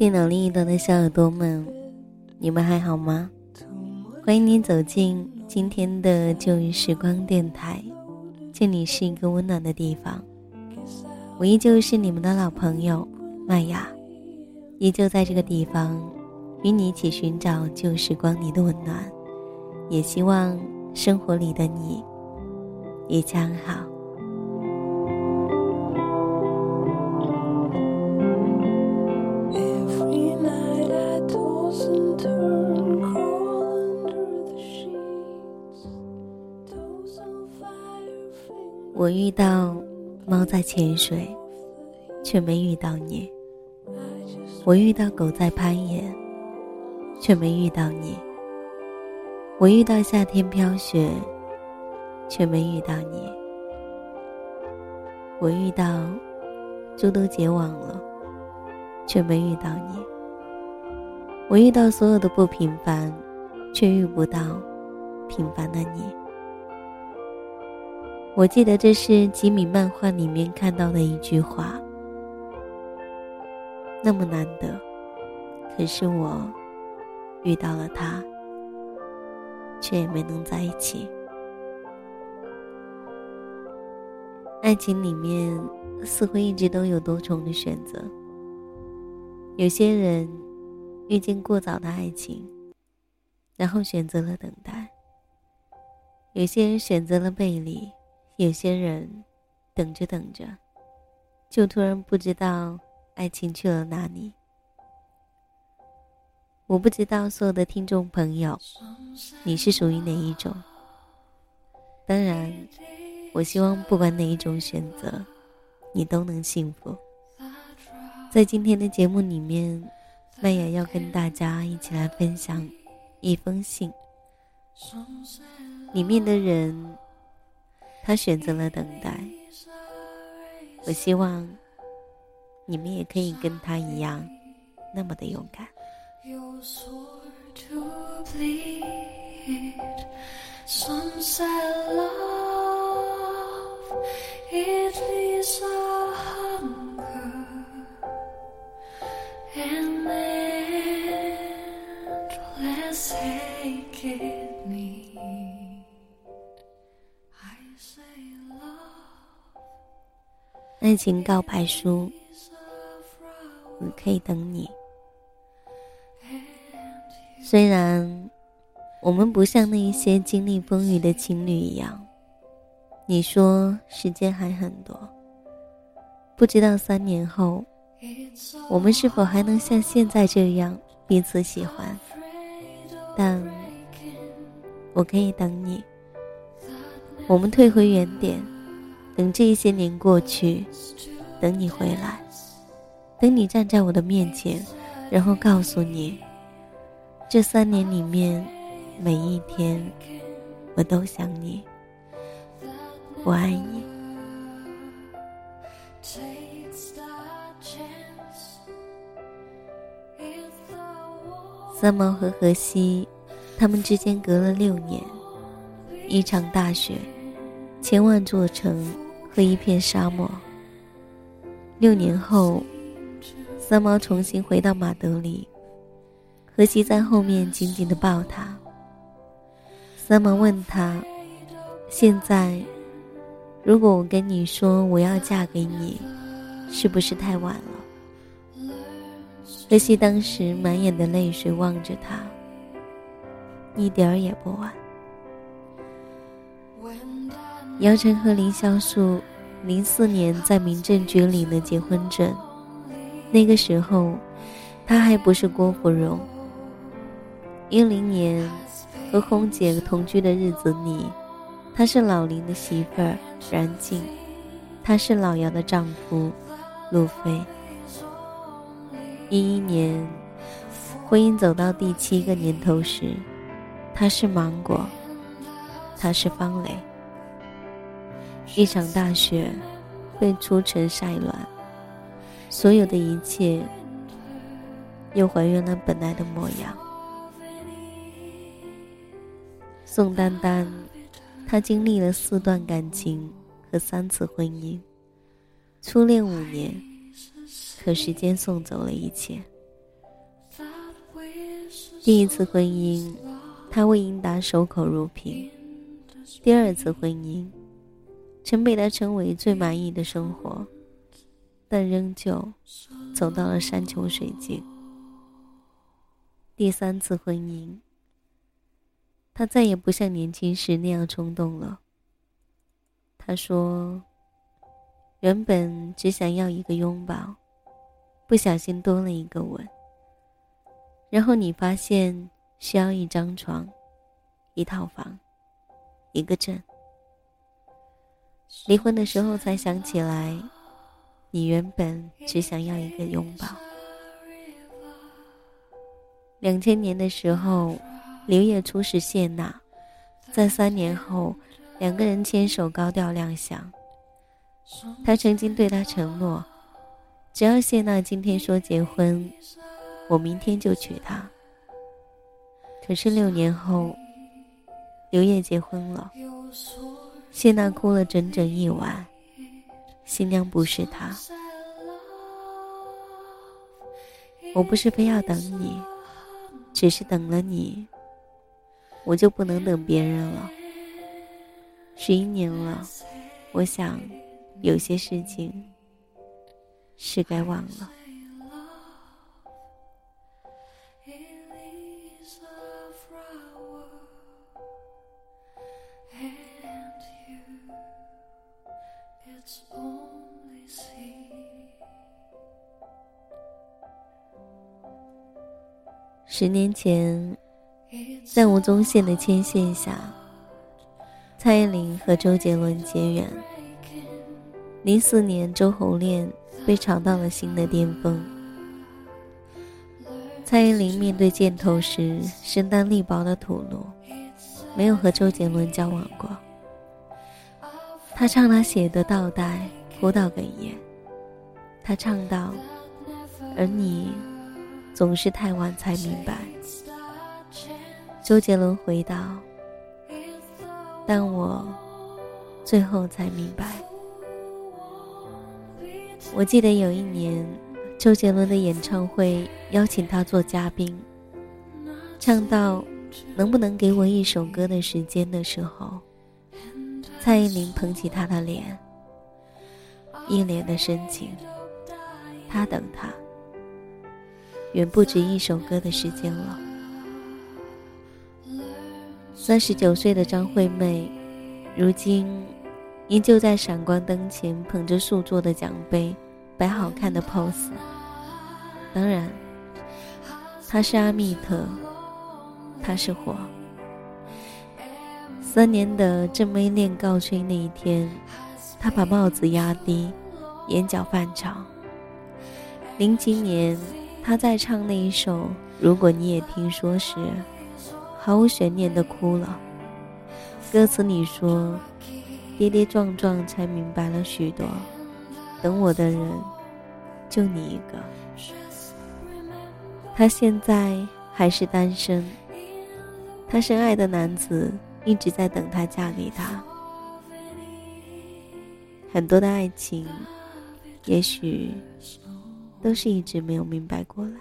电脑另一端的小耳朵们，你们还好吗？欢迎你走进今天的旧日时光电台，这里是一个温暖的地方。我依旧是你们的老朋友麦雅，依旧在这个地方与你一起寻找旧时光里的温暖，也希望生活里的你一切安好。我遇到猫在潜水，却没遇到你；我遇到狗在攀岩，却没遇到你；我遇到夏天飘雪，却没遇到你；我遇到猪都结网了，却没遇到你；我遇到所有的不平凡，却遇不到平凡的你。我记得这是吉米漫画里面看到的一句话。那么难得，可是我遇到了他，却也没能在一起。爱情里面似乎一直都有多重的选择。有些人遇见过早的爱情，然后选择了等待；有些人选择了背离。有些人等着等着，就突然不知道爱情去了哪里。我不知道所有的听众朋友，你是属于哪一种？当然，我希望不管哪一种选择，你都能幸福。在今天的节目里面，麦雅要跟大家一起来分享一封信，里面的人。他选择了等待，我希望你们也可以跟他一样，那么的勇敢。you're so sad love, it leaves a hunger 爱情告白书，我可以等你。虽然我们不像那一些经历风雨的情侣一样，你说时间还很多，不知道三年后我们是否还能像现在这样彼此喜欢。但我可以等你，我们退回原点，等这些年过去，等你回来，等你站在我的面前，然后告诉你，这三年里面每一天我都想你，我爱你。三毛和荷西，他们之间隔了六年，一场大雪，千万座城和一片沙漠。六年后，三毛重新回到马德里，荷西在后面紧紧地抱他。三毛问他：“现在，如果我跟你说我要嫁给你，是不是太晚了？”荷西当时满眼的泪水望着他，一点儿也不晚。When that 姚晨和凌潇肃零四年在民政局领了结婚证，那个时候，她还不是郭芙蓉。一零年和红姐同居的日子里，她是老林的媳妇儿冉静，他是老姚的丈夫路飞。一一年，婚姻走到第七个年头时，他是芒果，他是方磊。一场大雪被初晨晒暖，所有的一切又还原了本来的模样。宋丹丹，她经历了四段感情和三次婚姻，初恋五年，可时间送走了一切。第一次婚姻，她为英达守口如瓶；第二次婚姻。曾被他称为最满意的生活，但仍旧走到了山穷水尽。第三次婚姻，他再也不像年轻时那样冲动了。他说：“原本只想要一个拥抱，不小心多了一个吻。然后你发现需要一张床，一套房，一个镇。”离婚的时候才想起来，你原本只想要一个拥抱。两千年的时候，刘烨初识谢娜，在三年后，两个人牵手高调亮相。他曾经对她承诺，只要谢娜今天说结婚，我明天就娶她。可是六年后，刘烨结婚了。谢娜哭了整整一晚，新娘不是她。我不是非要等你，只是等了你，我就不能等别人了。十一年了，我想，有些事情是该忘了。十年前，在吴宗宪的牵线下，蔡依林和周杰伦结缘。零四年，周侯恋被炒到了新的巅峰。蔡依林面对箭头时，身单力薄的吐露，没有和周杰伦交往过。她唱他写的《倒带》，哭到哽咽。他唱道：“而你。”总是太晚才明白。周杰伦回道：“但我最后才明白。”我记得有一年，周杰伦的演唱会邀请他做嘉宾，唱到“能不能给我一首歌的时间”的时候，蔡依林捧起他的脸，一脸的深情，他等他。远不止一首歌的时间了。三十九岁的张惠妹，如今依旧在闪光灯前捧着素做的奖杯，摆好看的 pose。当然，她是阿密特，她是火。三年的正妹恋告吹那一天，她把帽子压低，眼角泛潮。零七年。他在唱那一首《如果你也听说》时，毫无悬念的哭了。歌词里说：“跌跌撞撞才明白了许多，等我的人就你一个。”他现在还是单身，他深爱的男子一直在等他嫁给他。很多的爱情，也许。都是一直没有明白过来。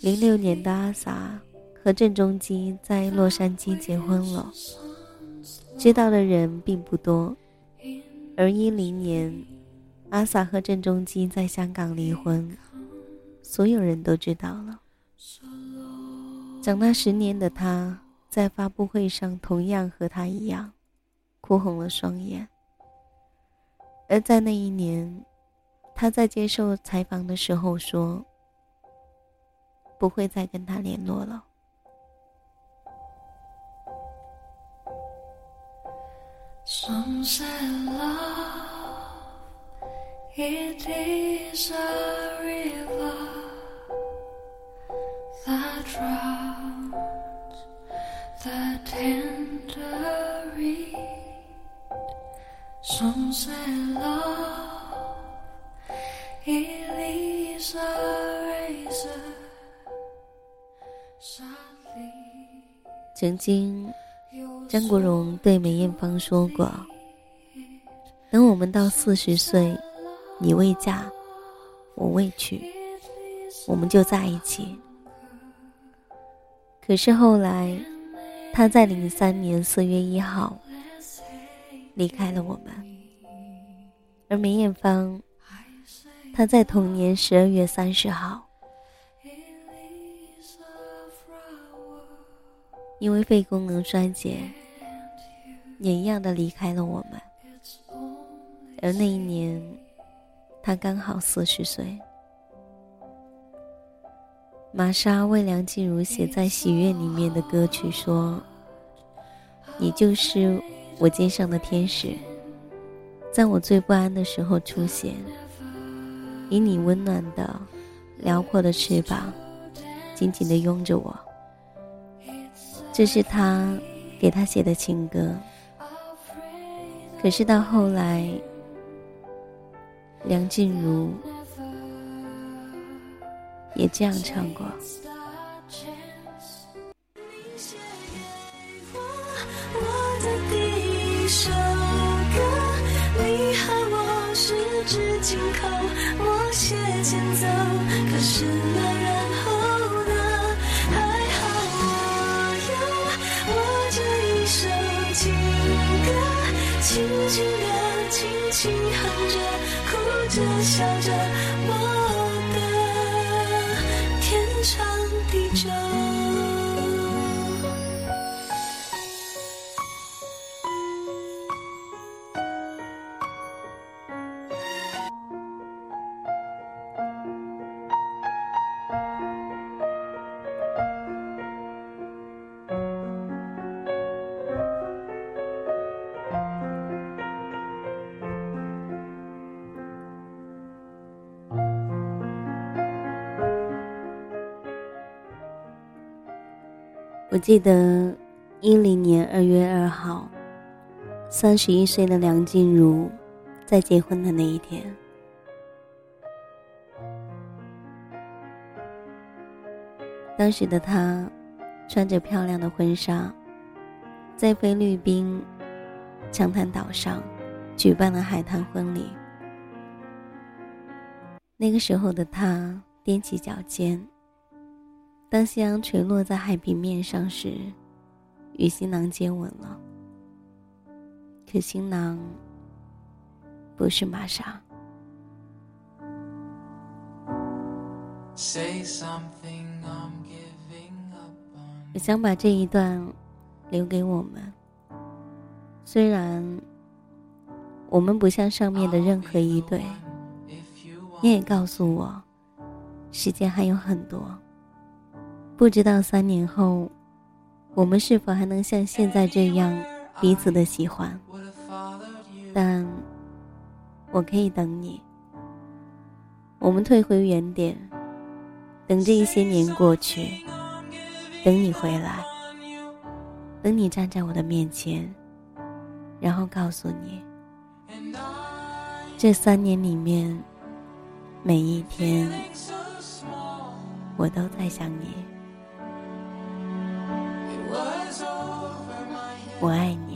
零六年的阿 sa 和郑中基在洛杉矶结婚了，知道的人并不多。而一零年，阿 sa 和郑中基在香港离婚，所有人都知道了。长大十年的他，在发布会上同样和他一样，哭红了双眼。而在那一年。他在接受采访的时候说：“不会再跟他联络了。曾经，张国荣对梅艳芳说过：“等我们到四十岁，你未嫁，我未娶，我们就在一起。”可是后来，他在零三年四月一号离开了我们，而梅艳芳，她在同年十二月三十号。因为肺功能衰竭，也一样的离开了我们。而那一年，他刚好四十岁。玛莎为梁静茹写在《喜悦》里面的歌曲说：“你就是我肩上的天使，在我最不安的时候出现，以你温暖的、辽阔的翅膀，紧紧的拥着我。”这是他给他写的情歌，可是到后来，梁静茹也这样唱过。一生我记得，一零年二月二号，三十一岁的梁静茹，在结婚的那一天，当时的她，穿着漂亮的婚纱，在菲律宾长滩岛上举办了海滩婚礼。那个时候的她踮起脚尖。当夕阳垂落在海平面上时，与新郎接吻了。可新郎不是玛莎。我想把这一段留给我们。虽然我们不像上面的任何一对，你也告诉我，时间还有很多。不知道三年后，我们是否还能像现在这样彼此的喜欢？但我可以等你。我们退回原点，等这一些年过去，等你回来，等你站在我的面前，然后告诉你，这三年里面，每一天，我都在想你。我爱你。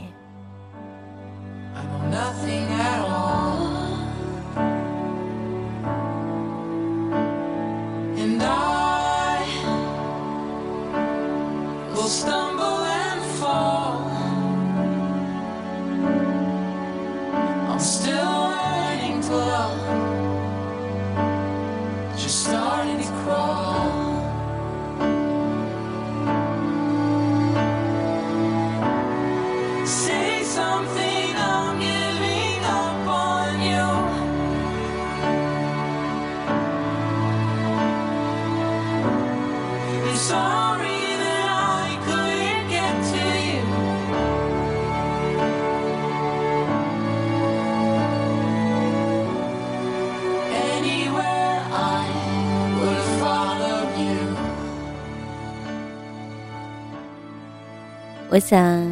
我想，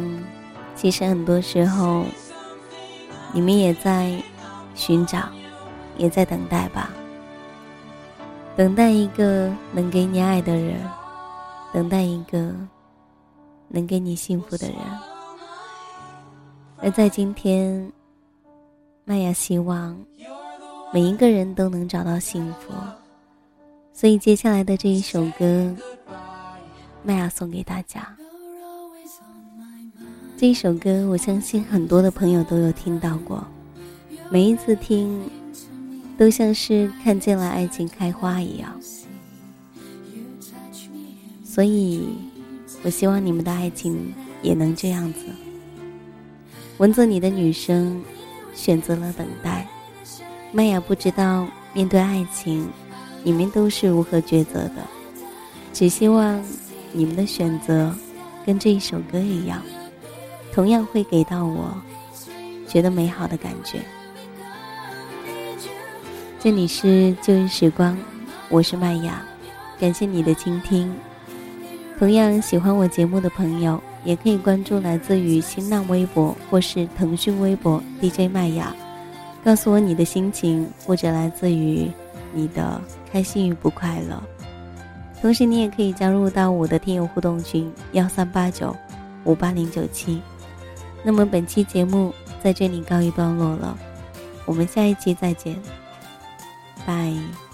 其实很多时候，你们也在寻找，也在等待吧。等待一个能给你爱的人，等待一个能给你幸福的人。而在今天，麦雅希望每一个人都能找到幸福。所以接下来的这一首歌，麦雅送给大家。这首歌，我相信很多的朋友都有听到过，每一次听，都像是看见了爱情开花一样。所以，我希望你们的爱情也能这样子。文字里的女生，选择了等待。麦雅不知道面对爱情。你们都是如何抉择的？只希望你们的选择跟这一首歌一样，同样会给到我觉得美好的感觉。这里是旧日时光，我是麦雅，感谢你的倾听。同样喜欢我节目的朋友，也可以关注来自于新浪微博或是腾讯微博 DJ 麦雅，告诉我你的心情，或者来自于你的。开心与不快乐，同时你也可以加入到我的听友互动群幺三八九五八零九七。那么本期节目在这里告一段落了，我们下一期再见，拜。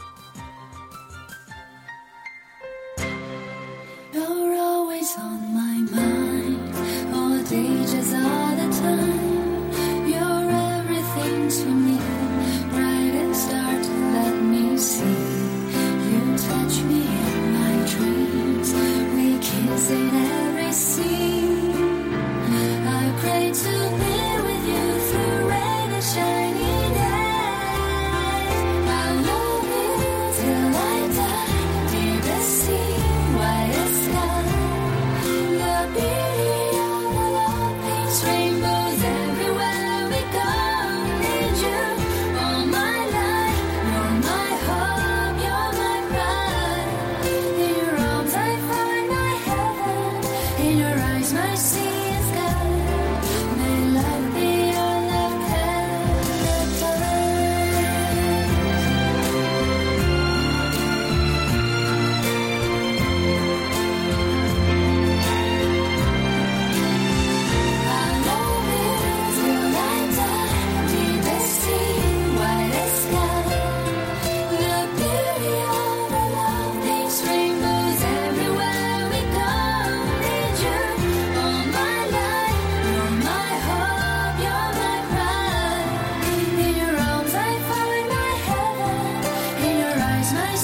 nice